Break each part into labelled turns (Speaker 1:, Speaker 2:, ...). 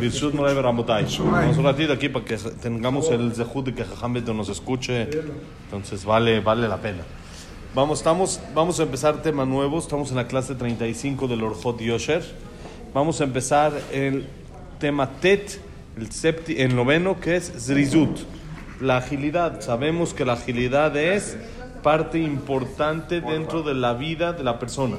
Speaker 1: Birshut Moray Ramotay. Vamos un ratito aquí para que tengamos el zehut de que Jajam nos escuche. Entonces vale, vale la pena. Vamos, estamos, vamos a empezar tema nuevo. Estamos en la clase 35 del Orjot Yosher. Vamos a empezar el tema Tet, el, septi, el noveno, que es Zrizut. La agilidad. Sabemos que la agilidad es parte importante dentro de la vida de la persona.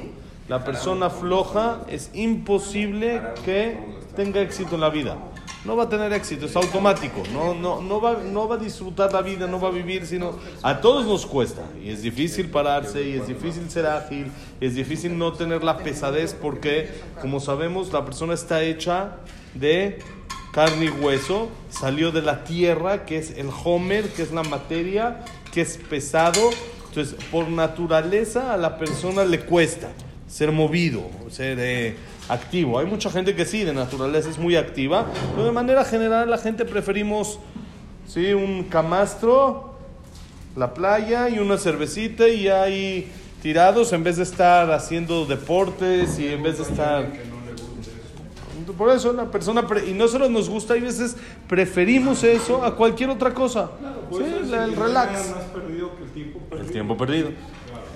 Speaker 1: La persona floja es imposible que tenga éxito en la vida. No va a tener éxito, es automático. No, no, no, va, no va a disfrutar la vida, no va a vivir, sino a todos nos cuesta. Y es difícil pararse, y es difícil ser ágil, y es difícil no tener la pesadez porque, como sabemos, la persona está hecha de carne y hueso, salió de la tierra, que es el homer, que es la materia, que es pesado. Entonces, por naturaleza a la persona le cuesta ser movido, ser eh, activo. Hay mucha gente que sí, de naturaleza es muy activa, pero de manera general la gente preferimos ¿sí? un camastro, la playa y una cervecita y ahí tirados en vez de estar haciendo deportes y en vez de estar... Por eso la persona, y no solo nos gusta, hay veces preferimos eso a cualquier otra cosa. sí, el relax. El tiempo perdido.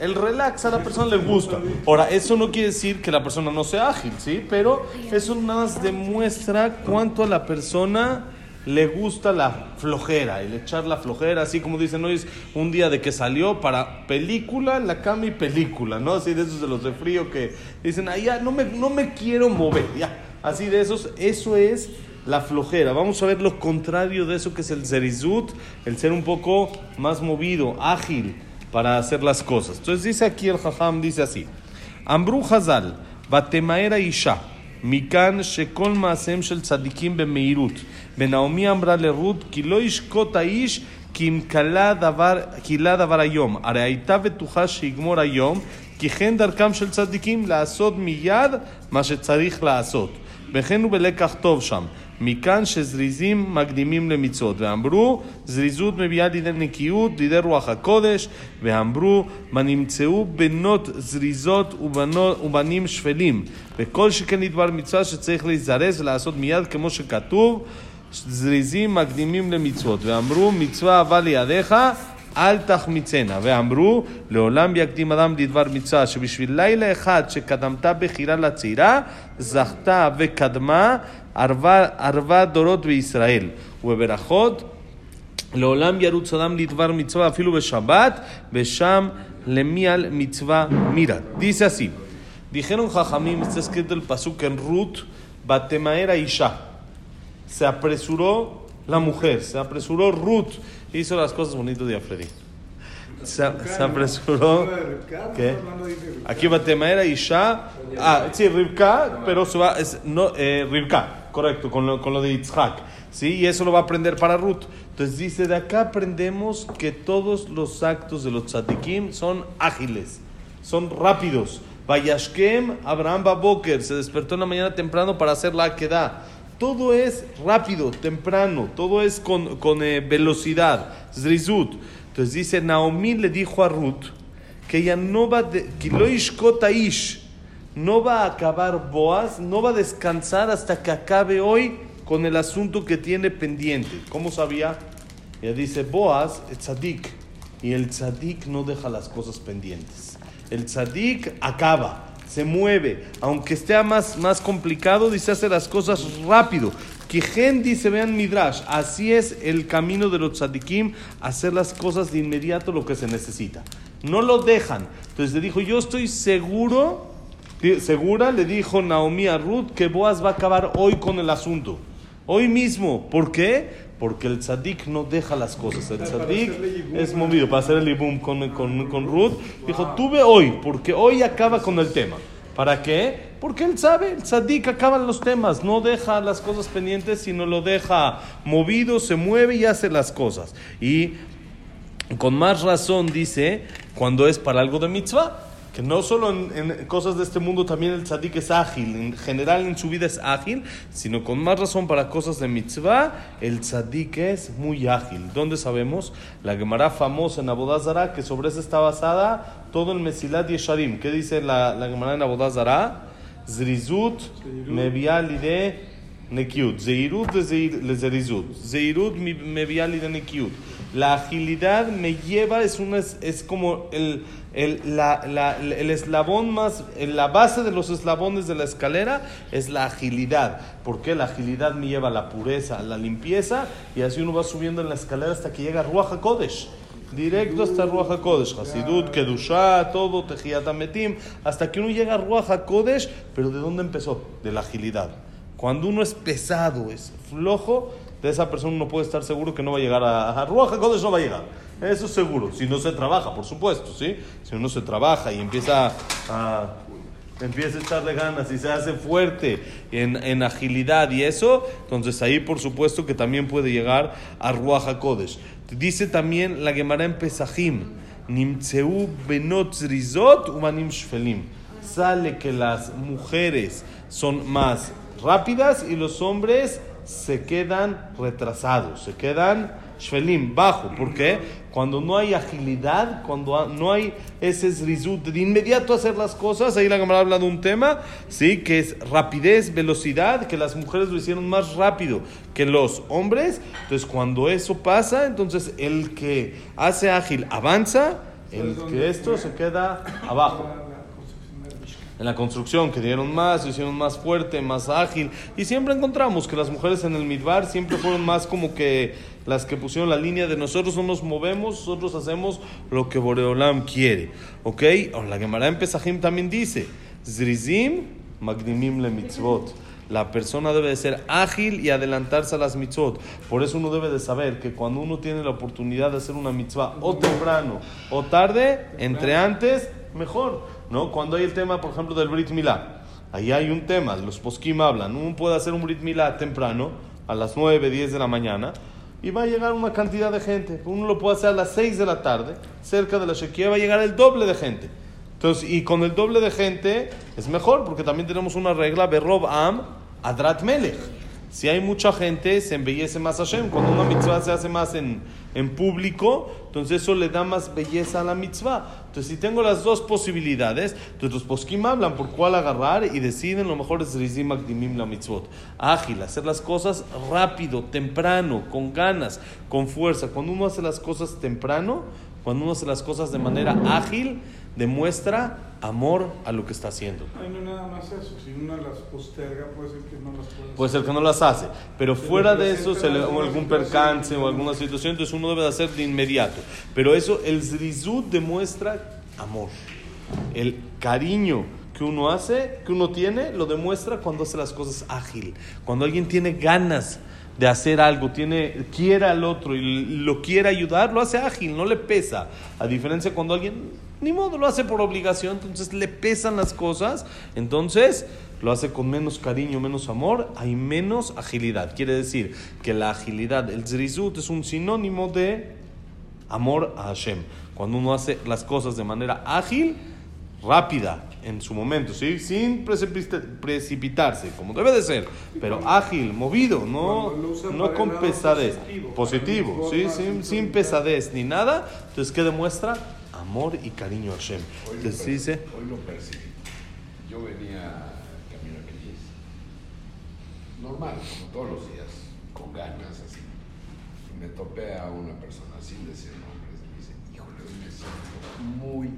Speaker 1: El relax a la persona le gusta. Ahora, eso no quiere decir que la persona no sea ágil, ¿sí? Pero eso nada más demuestra cuánto a la persona le gusta la flojera, el echar la flojera, así como dicen hoy es un día de que salió para película, la cama y película, ¿no? Así de esos de los de frío que dicen, ah, ya, no me, no me quiero mover, ya. Así de esos, eso es la flojera. Vamos a ver lo contrario de eso que es el zerizut, el ser un poco más movido, ágil para hacer las cosas. Entonces dice aquí el Jajam, dice así, Ambru Hazal, Batemaera Isha, Mikan Shekol Maasem Shel Tzadikim Bemeirut, Benaomi Ambra Lerut, Ki lo yishkot האיש כי אם כלה דבר, כלה דבר היום, הרי הייתה בטוחה שיגמור היום, כי כן דרכם של צדיקים לעשות מיד מה שצריך לעשות. וכן הוא בלקח טוב שם. מכאן שזריזים מקדימים למצוות. ואמרו, זריזות מביאה לידי נקיות, לידי רוח הקודש. ואמרו, מה נמצאו בנות זריזות ובנות, ובנים שפלים. וכל שכן לדבר מצווה שצריך להזרז ולעשות מיד כמו שכתוב, זריזים מקדימים למצוות. ואמרו, מצווה הבא לידיך, אל תחמיצנה. ואמרו, לעולם יקדים אדם לדבר מצווה, שבשביל לילה אחד שקדמת בחירה לצעירה, זכתה וקדמה ערבה, ערבה דורות בישראל. ובברכות, לעולם ירוץ אדם לדבר מצווה אפילו בשבת, ושם למי על מצווה מירת. Dice así, dijeron Jajamim, está escrito el pasuk en Ruth, Batemaera Isha. Se apresuró la mujer, se apresuró Ruth, hizo las cosas bonitas de Afredi. Se, se, apresuró. ¿Qué? Aquí Batemaera Isha. Ah, sí, Rivka, pero se va. Es, no, eh, Rivka, correcto, con lo, con lo de Yitzhak. ¿sí? Y eso lo va a aprender para Ruth. Entonces dice, de acá aprendemos que todos los actos de los tzadikim son ágiles, son rápidos. Vayashkem, Abraham Baboker, se despertó en la mañana temprano para hacer la queda. Todo es rápido, temprano, todo es con, con eh, velocidad. Zrizut. Entonces dice, Naomi le dijo a Ruth que ella no va de, no va a acabar Boaz, no va a descansar hasta que acabe hoy con el asunto que tiene pendiente. ¿Cómo sabía? Ella dice, Boaz es tzadik. Y el tzadik no deja las cosas pendientes. El tzadik acaba, se mueve. Aunque esté más, más complicado, dice, hace las cosas rápido. Kijen dice, vean Midrash, así es el camino de los tzadikim, hacer las cosas de inmediato lo que se necesita. No lo dejan. Entonces le dijo, yo estoy seguro, segura, le dijo Naomi a Ruth, que Boaz va a acabar hoy con el asunto. Hoy mismo. ¿Por qué? Porque el tzadik no deja las cosas. El tzadik es movido para hacer el ibum con, con, con Ruth. Dijo, tuve hoy, porque hoy acaba con el tema. ¿Para qué? Porque él sabe, el tzadik acaba los temas, no deja las cosas pendientes, sino lo deja movido, se mueve y hace las cosas. Y con más razón dice, cuando es para algo de mitzvah, que no solo en, en, cosas de este mundo también el tzadik es ágil, en general en su vida es ágil, sino con más razón para cosas de mitzvah, el tzadik es muy ágil. ¿Dónde sabemos? La Gemara famosa en Abodazara, que sobre eso está basada todo el Mesilat Yesharim. ¿Qué dice la, la Gemara en Abodazara? Zrizut, Mevialide, nekiut. Zeirut le zerizut. Zeirut me viali de nekiut. La agilidad me lleva, es, una, es como el, el, la, la, el eslabón más, la base de los eslabones de la escalera es la agilidad. porque La agilidad me lleva a la pureza, a la limpieza, y así uno va subiendo en la escalera hasta que llega a Ruach HaKodesh. Directo hasta Ruach HaKodesh, Hasidut, todo, Tejiat Ametim, hasta que uno llega a Ruach HaKodesh, pero ¿de dónde empezó? De la agilidad. Cuando uno es pesado, es flojo, de esa persona uno puede estar seguro que no va a llegar a, a Ruach HaKodesh, no va a llegar. Eso es seguro, si no se trabaja, por supuesto, ¿sí? Si uno se trabaja y empieza a, empieza a echarle ganas y se hace fuerte en, en, agilidad y eso, entonces ahí por supuesto que también puede llegar a Ruach HaKodesh. Dice también la Gemara en Pesachim, Nimtzeu benot zrizot umanim shfelim. Sale que las mujeres son más rápidas y los hombres se quedan retrasados, se quedan shvelim, bajo. ¿Por qué? Cuando no hay agilidad, cuando no hay ese zrizut de inmediato hacer las cosas, ahí la cámara habla de un tema, ¿sí? Que es rapidez, velocidad, que las mujeres lo hicieron más rápido que los hombres. Entonces, cuando eso pasa, entonces el que hace ágil avanza, el que esto se queda abajo en la construcción, que dieron más, se hicieron más fuerte, más ágil. Y siempre encontramos que las mujeres en el Midbar siempre fueron más como que las que pusieron la línea de nosotros no nos movemos, nosotros hacemos lo que Boreolam quiere. ¿Ok? la Gemara en Pesajim también dice, Zrizim Magdimim le mitzvot. La persona debe de ser ágil y adelantarse a las mitzvot. Por eso uno debe de saber que cuando uno tiene la oportunidad de hacer una mitzvah o temprano o tarde, entre antes, mejor. ¿no? Cuando hay el tema, por ejemplo, del Brit Milá, ahí hay un tema, los poskim hablan, uno puede hacer un Brit Milá temprano, a las 9, 10 de la mañana, y va a llegar una cantidad de gente. Uno lo puede hacer a las 6 de la tarde, cerca de la Shekia, va a llegar el doble de gente. Entonces, y con el doble de gente es mejor, porque también tenemos una regla, Berob Am, Adrat Melech. Si hay mucha gente, se embellece más Hashem. Cuando una mitzvah se hace más en, en público, entonces eso le da más belleza a la mitzvah. Entonces, si tengo las dos posibilidades, entonces los poskim hablan por cuál agarrar y deciden lo mejor es rizim akdimim la mitzvot. Ágil, hacer las cosas rápido, temprano, con ganas, con fuerza. Cuando uno hace las cosas temprano, cuando uno hace las cosas de manera ágil, demuestra amor a lo que está haciendo.
Speaker 2: no nada más eso, si una las posterga puede ser que no las
Speaker 1: pueda Puede ser que no las hace, pero, fuera de eso, se le, o algún percance o alguna situación, entonces uno debe de hacer de inmediato. Pero eso, el zrizut demuestra amor. El cariño que uno hace, que uno tiene, lo demuestra cuando hace las cosas ágil, cuando alguien tiene ganas de hacer algo, tiene, quiere al otro y lo quiere ayudar, lo hace ágil, no le pesa. A diferencia cuando alguien, ni modo, lo hace por obligación, entonces le pesan las cosas, entonces lo hace con menos cariño, menos amor, hay menos agilidad. Quiere decir que la agilidad, el zrizut, es un sinónimo de amor a Hashem. Cuando uno hace las cosas de manera ágil, rápida, en su momento, ¿sí? sin precipitarse, como debe de ser, pero ágil, movido, no, no con pesadez, positivo, ¿sí? sin, sin, pesadez ni nada, entonces ¿qué demuestra? Amor y cariño a Hashem.
Speaker 3: Hoy
Speaker 1: entonces,
Speaker 3: lo, dice, hoy lo percibí. Yo venía camino a Cris, normal, como todos los días, con ganas, así. Y me topé a una persona sin decir nombres y me dice, híjole, hoy me siento muy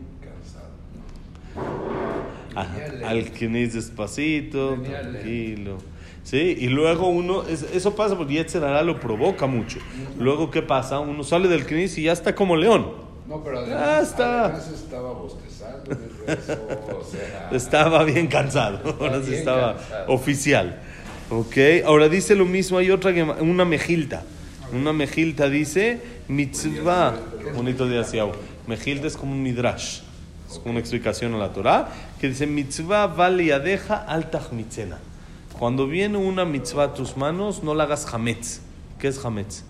Speaker 1: al Knis despacito, tranquilo. ¿Sí? Y luego uno, eso pasa porque Yetzerara lo provoca mucho. Luego, ¿qué pasa? Uno sale del Knis y ya está como león.
Speaker 3: No, pero además, está. estaba bostezando.
Speaker 1: estaba bien cansado. Ahora sí estaba oficial. Ok, ahora dice lo mismo, hay otra, una mejilta. Una mejilta dice, mitzvah. Bonito de Asiao. Mejilta es como un midrash es una explicación a la Torah, que dice mitzvah vale yadeja al mitzena. Cuando viene una mitzvah a tus manos, no la hagas hametz. ¿Qué es hametz?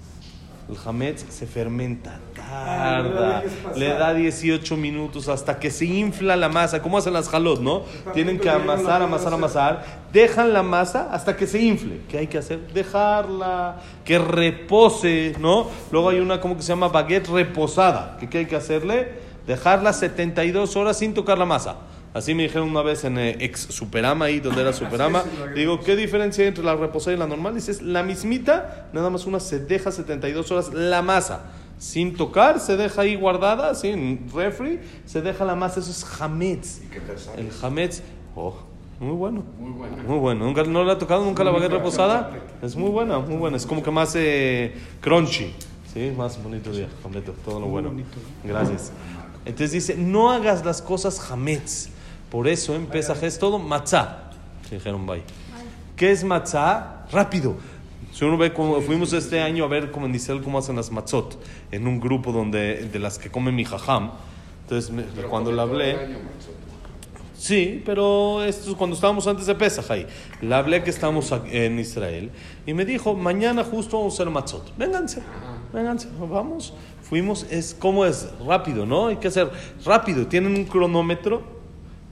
Speaker 1: El hametz se fermenta, tarda, le da 18 minutos hasta que se infla la masa. ¿Cómo hacen las jalot, no? Tienen que amasar, amasar, amasar. Dejan la masa hasta que se infle. ¿Qué hay que hacer? Dejarla, que repose, ¿no? Luego hay una como que se llama baguette reposada. ¿Qué hay que hacerle? Dejarla 72 horas sin tocar la masa. Así me dijeron una vez en eh, ex Superama, ahí donde era Superama. Digo, ¿qué diferencia hay entre la reposada y la normal? Dices, la mismita, nada más una se deja 72 horas la masa. Sin tocar, se deja ahí guardada, sin refri, se deja la masa. Eso es hametz. El hametz, oh, muy bueno.
Speaker 3: Muy buena.
Speaker 1: Muy bueno. ¿Nunca, ¿No le ha tocado nunca la baguette reposada? Es muy buena, muy buena. Es como que más eh, crunchy. Sí, más bonito día, completo. Todo lo bueno. Gracias. Entonces dice, no hagas las cosas hametz. Por eso en Pesaj es todo matzah. Se dijeron, bye. ¿Qué es matzah? Rápido. Si uno ve cómo fuimos este año a ver como en Israel cómo hacen las matzot en un grupo donde de las que come mi jajam. Entonces me-
Speaker 3: Pero
Speaker 1: cuando le hablé,
Speaker 3: año.
Speaker 1: Sí, pero esto es cuando estábamos antes de Pesaj ahí. Le hablé que estamos en Israel y me dijo, mañana justo vamos a hacer matzot. Vénganse, vénganse, vamos. Fuimos, es como es rápido, ¿no? Hay que hacer rápido. Tienen un cronómetro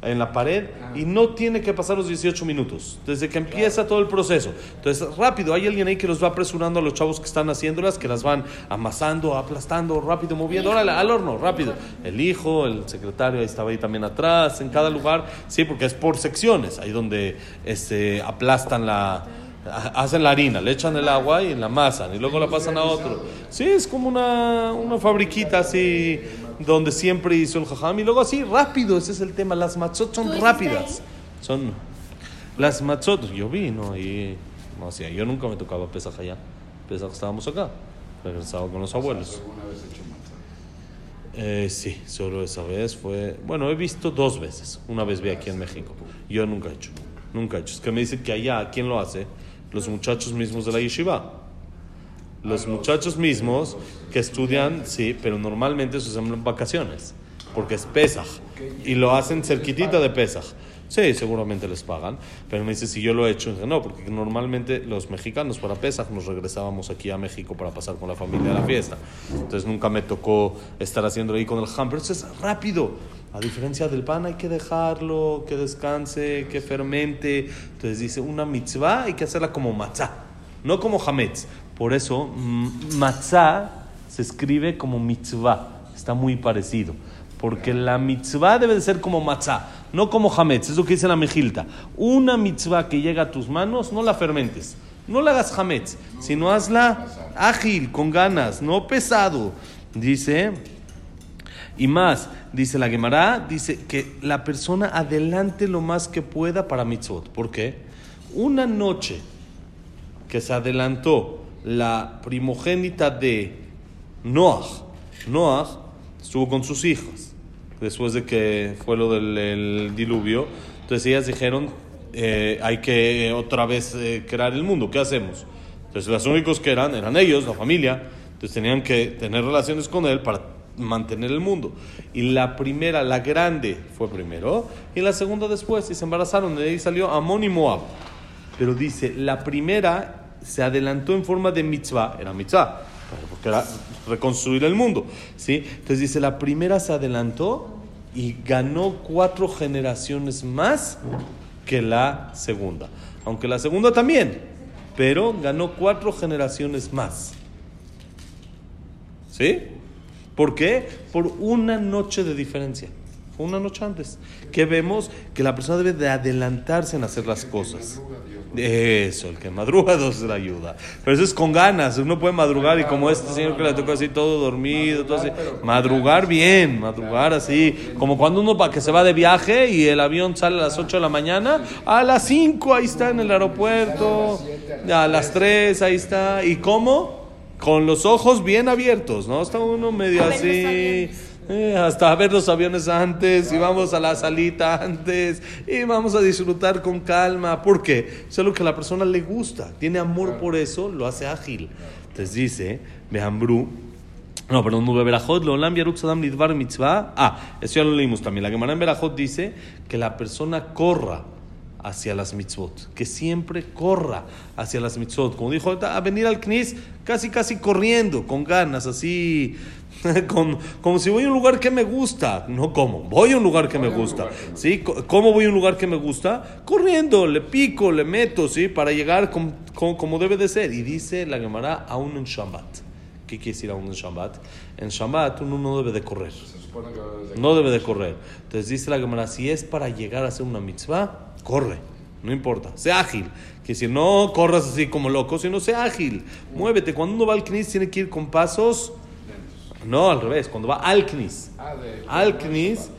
Speaker 1: en la pared y no tiene que pasar los 18 minutos desde que empieza todo el proceso. Entonces, rápido, hay alguien ahí que los va apresurando a los chavos que están haciéndolas, que las van amasando, aplastando, rápido, moviendo, órale, al horno, rápido. El hijo, el secretario, ahí estaba ahí también atrás, en cada lugar, sí, porque es por secciones, ahí donde este, aplastan la... ha- Hacen la harina, le echan el agua y la amasan y luego la pasan a otro. Sí, es como una, una fabriquita así donde siempre hizo el jajam y luego así rápido, ese es el tema, las matzot
Speaker 4: ¿Tú
Speaker 1: son rápidas. Son las matzot, yo vi, ¿no? Y no hacía, yo nunca me tocaba pesaj allá. Pesaj estábamos acá, regresaba con los abuelos.
Speaker 3: ¿Alguna vez he hecho matzah?
Speaker 1: Eh, sí, solo esa vez fue. Bueno, he visto dos veces. Una vez vi aquí en México. Yo nunca he hecho. Nunca he hecho. Es que me dicen que allá, ¿quién lo hace? Los muchachos mismos de la yeshiva. Los muchachos mismos que estudian, sí, pero normalmente se hacen en vacaciones. Porque es Pesaj. Y lo hacen cerquitita de Pesaj. Sí, seguramente les pagan. Pero me dice si yo lo he hecho. No, porque normalmente los mexicanos para Pesaj nos regresábamos aquí a México para pasar con la familia la fiesta. Entonces nunca me tocó estar haciendo ahí con el ham. Pero eso es rápido. A diferencia del pan hay que dejarlo, que descanse, que fermente. Entonces dice, una mitzvah hay que hacerla como matzah, no como hametz. Por eso matzah se escribe como mitzvah. Está muy parecido. Porque la mitzvah debe de ser como matzah, no como hametz. Es lo que dice la mejilta. Una mitzvah que llega a tus manos, no la fermentes. No la hagas hametz, sino hazla ágil, con ganas, no pesado. Dice... Y más, dice la Gemara, dice que la persona adelante lo más que pueda para mitzvot. ¿Por qué? Una noche que se adelantó la primogénita de Noah, Noah estuvo con sus hijas después de que fue lo del el diluvio. Entonces ellas dijeron, eh, hay que otra vez eh, crear el mundo, ¿qué hacemos? Entonces los únicos que eran, eran ellos, la familia, entonces tenían que tener relaciones con él para mantener el mundo. Y la primera, la grande, fue primero, y la segunda después, y se embarazaron, de ahí salió Amón y Moab. Pero dice, la primera se adelantó en forma de mitzvah, era mitzvah, porque era reconstruir el mundo, ¿sí? Entonces dice, la primera se adelantó y ganó cuatro generaciones más que la segunda. Aunque la segunda también, pero ganó cuatro generaciones más. ¿Sí? ¿Por qué? Por una noche de diferencia. Fue una noche antes. Que vemos que la persona debe de adelantarse en hacer las cosas. Eso, el que madruga Dios le ayuda. Pero eso es con ganas. Uno puede madrugar y como este señor que le tocó así todo dormido, todo así. Madrugar bien, madrugar así. Como cuando uno para que se va de viaje y el avión sale a las 8 de la mañana, a las 5 ahí está en el aeropuerto, a las 3 ahí está. ¿Y cómo? Con los ojos bien abiertos, ¿no? Está uno medio así. Eh, hasta ver los aviones antes y vamos a la salita antes y vamos a disfrutar con calma. ¿Por qué? Es lo que a la persona le gusta. Tiene amor por eso, lo hace ágil. Entonces dice, Behambrú, no, perdón, no Berajot, Leolam Yaruk Sadam Lidvar Mitzvah. Ah, eso ya lo leímos también. La Gemara en Berajot dice que la persona corra hacia las mitzvot, que siempre corra hacia las mitzvot. Como dijo a venir al Knis casi, casi corriendo, con ganas, así, con, como si voy a un lugar que me gusta. No como, voy a un lugar que me gusta. ¿Sí? ¿Cómo voy a un lugar que me gusta? Corriendo, le pico, le meto, ¿sí? Para llegar com- como debe de ser. Y dice la Gemara aún en Shabbat. ¿Qué quiere decir aún en Shabbat? En Shabbat uno no debe de correr.
Speaker 3: Que
Speaker 1: No debe de correr. Entonces dice la Gemara, si es para llegar a hacer una mitzvah, corre. No importa. Sea ágil. Que si no corras así como loco, sino sea ágil. Muévete. Cuando uno va al knis tiene que ir con pasos. No, al revés. Cuando va al knis.
Speaker 3: Ah,
Speaker 1: Al knis,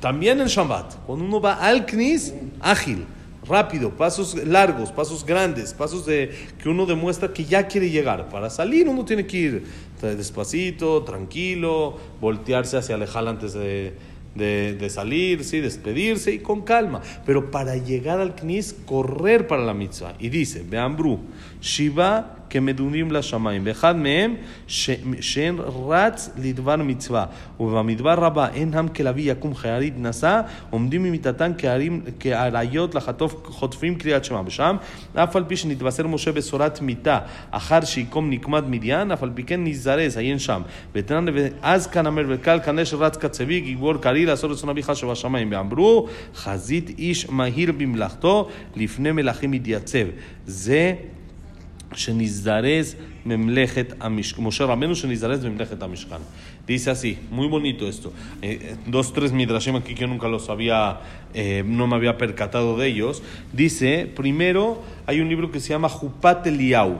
Speaker 1: también en Shabbat. Cuando uno va al knis, ágil. Rápido, pasos largos, pasos grandes, pasos de que uno demuestra que ya quiere llegar. Para salir uno tiene que ir despacito, tranquilo, voltearse hacia alejar antes de, de, de salir, ¿sí? despedirse y con calma. Pero para llegar al knis, correr para la mitzvah. Y dice, Beambru, Shiva כמדומים לשמיים, ואחד מהם ש... שאין רץ לדבר מצווה, ובמדבר רבה אין עם כלביא יקום חיירית נשא, עומדים ממיתתן כערים- כאריות לחטוף חוטפים קריאת שמע. ושם, אף על פי שנתבשר משה בשורת מיתה, אחר שיקום נקמת מדיין, אף על פי כן נזרז, עיין שם. ותנן ואז כנמר וקל כנשר רץ קצבי, גיבור קריא לעשות רצון אביך שבשמיים. ואמרו, חזית איש מהיר במלאכתו, לפני מלכים יתייצב. זה Shenizdarez Memlechet Amishkan. Moshe Rabenu Shenizdarez Memlechet Amishkan. Dice así, muy bonito esto. Eh, eh, dos, tres midrashim aquí que yo nunca los había, eh, no me había percatado de ellos. Dice, primero hay un libro que se llama Jupat Eliau,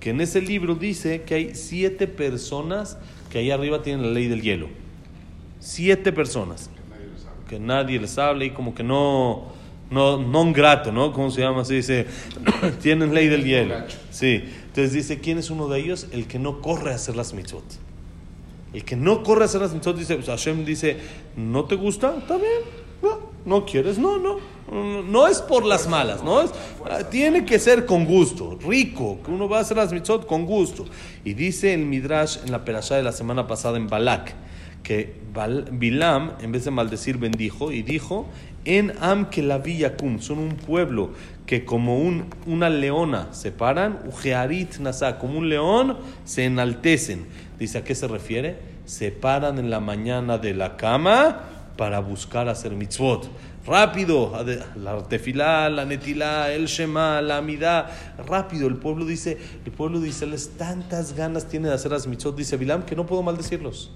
Speaker 1: que en ese libro dice que hay siete personas que ahí arriba tienen la ley del hielo. Siete personas. Que nadie les hable, que nadie les hable y como que no no, non grato, ¿no? ¿Cómo se llama? Así dice, tienen ley del hielo. Sí. Entonces dice, ¿quién es uno de ellos? El que no corre a hacer las mitzvot. El que no corre a hacer las mitzvot dice, pues Hashem dice, ¿no te gusta? Está bien. No, ¿No quieres? No, no. No, es por las malas, ¿no? Es, ah, tiene que ser con gusto, rico, que uno va a hacer las mitzvot con gusto. Y dice el Midrash en la perashá de la semana pasada en Balak, que Bilam, en vez de maldecir, bendijo y dijo, en Am que la Yakum, son un pueblo que como un, una leona se paran, Ujearit Nasa, como un león se enaltecen. Dice, ¿a qué se refiere? Se paran en la mañana de la cama para buscar hacer mitzvot. Rápido, la tefilá, la netilá, el shema, la amidá, rápido. El pueblo dice, el pueblo dice, les tantas ganas tiene de hacer las mitzvot. Dice Bilam que no puedo maldecirlos.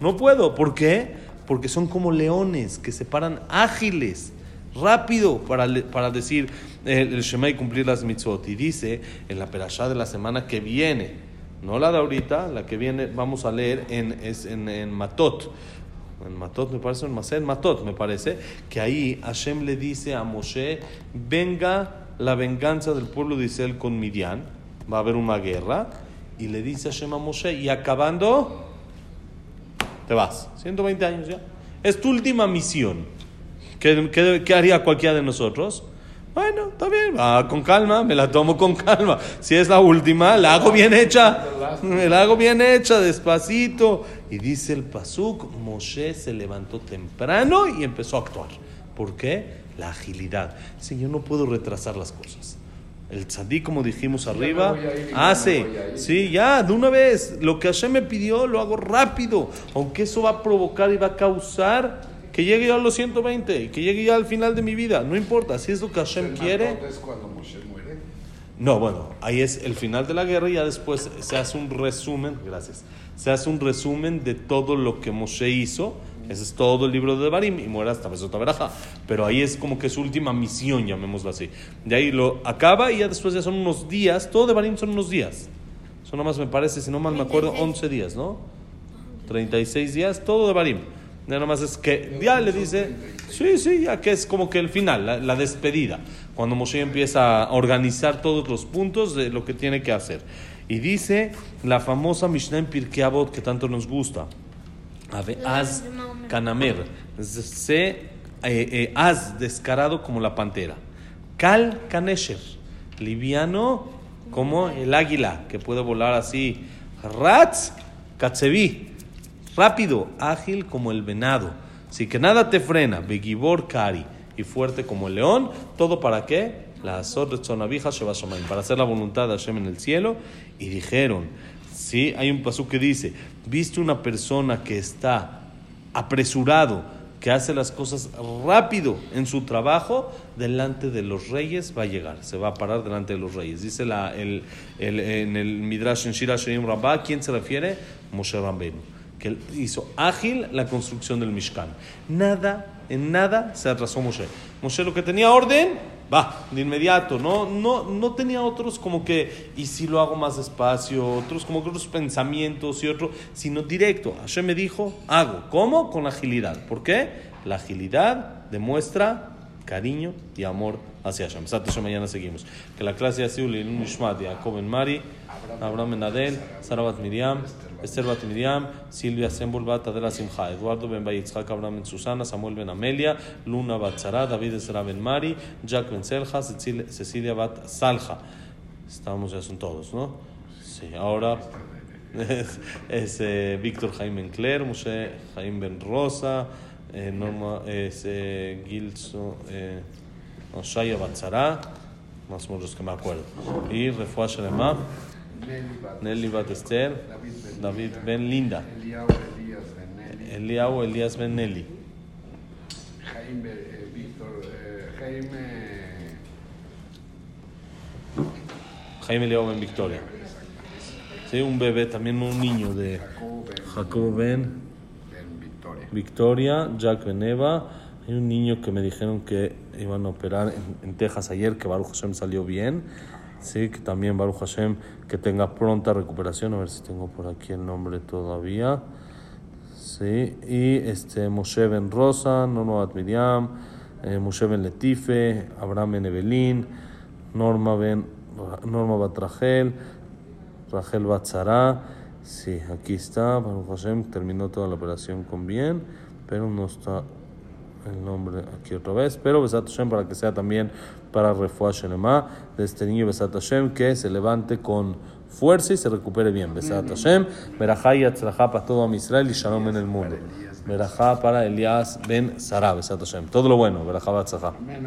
Speaker 1: No puedo. ¿Por qué? Porque son como leones que se paran ágiles, rápido para, para decir eh, el Shema y cumplir las mitzvot. Y dice en la perashá de la semana que viene, no la de ahorita, la que viene, vamos a leer en, es en, en Matot. En Matot me parece, en Masé, en Matot me parece, que ahí Hashem le dice a Moshe, venga la venganza del pueblo de Israel con Midian, va a haber una guerra, y le dice Hashem a Moshe, y acabando, te vas. 120 años ya. Es tu última misión. ¿Qué, qué- haría cualquiera de nosotros? Bueno, está bien, va con calma, me la tomo con calma. Si es la última, la hago bien hecha. Me la hago bien hecha, despacito. Y dice el Pasuk, Moshe se levantó temprano y empezó a actuar. ¿Por qué? La agilidad. Señor, no puedo retrasar las cosas. El tzadí, como dijimos arriba, hace.
Speaker 3: me voy a ir.
Speaker 1: Sí, ya, de una vez. Lo que Hashem me pidió, lo hago rápido. Aunque eso va a provocar y va a causar que llegue yo a los 120 y que llegue ya al final de mi vida. No importa, si es lo que Hashem quiere.
Speaker 3: Matot es cuando Moshe muere.
Speaker 1: No, bueno, ahí es el final de la guerra y ya después se hace un resumen, gracias, se hace un resumen de todo lo que Moshe hizo. Ese es todo el libro de Devarim y muere hasta Besota Beraja. Pero ahí es como que su última misión, llamémoslo así. De ahí lo acaba y ya después ya son unos días. Todo Devarim son unos días. Son nomás, me parece, si no mal me acuerdo, 11 días, ¿no? 36 días, todo Devarim. Ya nomás es que ya le dice, sí, sí, ya que es como que el final, la, la despedida, cuando Moshe empieza a organizar todos los puntos de lo que tiene que hacer. Y dice la famosa Mishnah en Pirkei Avot que tanto nos gusta. Az canamer, se eh, eh, az descarado como la pantera. Kal kanesher, liviano como el águila que puede volar así. Ratz katsevi, rápido, ágil como el venado. Así que nada te frena. Begibor kari y fuerte como el león. ¿Todo para qué? La azor Sheba Shamayim, para hacer la voluntad de Hashem en el cielo. Y dijeron, sí, hay un pasú que dice, viste una persona que está apresurado que hace las cosas rápido en su trabajo, delante de los reyes va a llegar, se va a parar delante de los reyes. Dice la, el, el- en el Midrash en Shira Sheim Rabbah, ¿a quién se refiere? Moshe Rabbeinu, que hizo ágil la construcción del Mishkan. Nada, en nada se atrasó Moshe. Moshe lo que tenía orden, va, de inmediato, no, no, no tenía otros como que, y si lo hago más despacio, otros como que otros pensamientos y otro, sino directo. Hashem me dijo, hago. ¿Cómo? Con agilidad. ¿Por qué? La agilidad demuestra cariño y amor hacia Hashem. Sat Hashem, mañana seguimos. Que la clase ha sido Nishmat, Jacob Mari, Abraham Ben Adel, Sara Bat Miriam, Esther Bat Miriam, Silvia Sembol Bat Adela Simcha, Eduardo Ben Bayitzhak, Abraham Ben Susana, Samuel Ben Amelia, Luna Bat Sara, David Ezra Ben Mari, Jack Ben Selja, Cecil- Cecilia Bat Salja. Estamos, ya son todos, ¿no? Sí, ahora es, es, eh, Víctor Jaime Encler, Moshe Jaime Ben Rosa, eh, Norma es eh, Gilso, eh, Shaya Batzara, más o menos que me acuerdo. Y Refuah
Speaker 3: Nelly Bat-
Speaker 1: Nelly Bat Esther, David Ben Linda,
Speaker 3: Eliao Elías Ben Nelly, Jaime eh, Víctor, eh, Jaime
Speaker 1: Jaime Eliao Ben Victoria. Sí, un bebé, también un niño de
Speaker 3: Jacobo Ben, Victoria.
Speaker 1: Victoria, Jack Beneva. Hay un niño que me dijeron que iban a operar en, en Texas ayer, que Baruch Hashem salió bien. Sí, que también Baruch Hashem que tenga pronta recuperación. A ver si tengo por aquí el nombre todavía. Sí, y este Moshe Ben Rosa, Bat Miriam, eh, Moshe Ben Letife, Abraham Ben Evelyn, Norma Ben Norma Bat Rachel, Rachel Batzara, sí, aquí está, Baruch Hashem terminó toda la operación con bien, pero no está el nombre aquí otra vez, pero Besat Hashem para que sea también para Refuah Shelema de este niño Besat Hashem que se levante con fuerza y se recupere bien. Besat Hashem, Berajá y Atzlajá para todo Am Israel y Shalom en el mundo. Berajá para Elías Ben Sarah, Besat Hashem. Todo lo bueno, Berajá Batzlajá.
Speaker 3: Amén,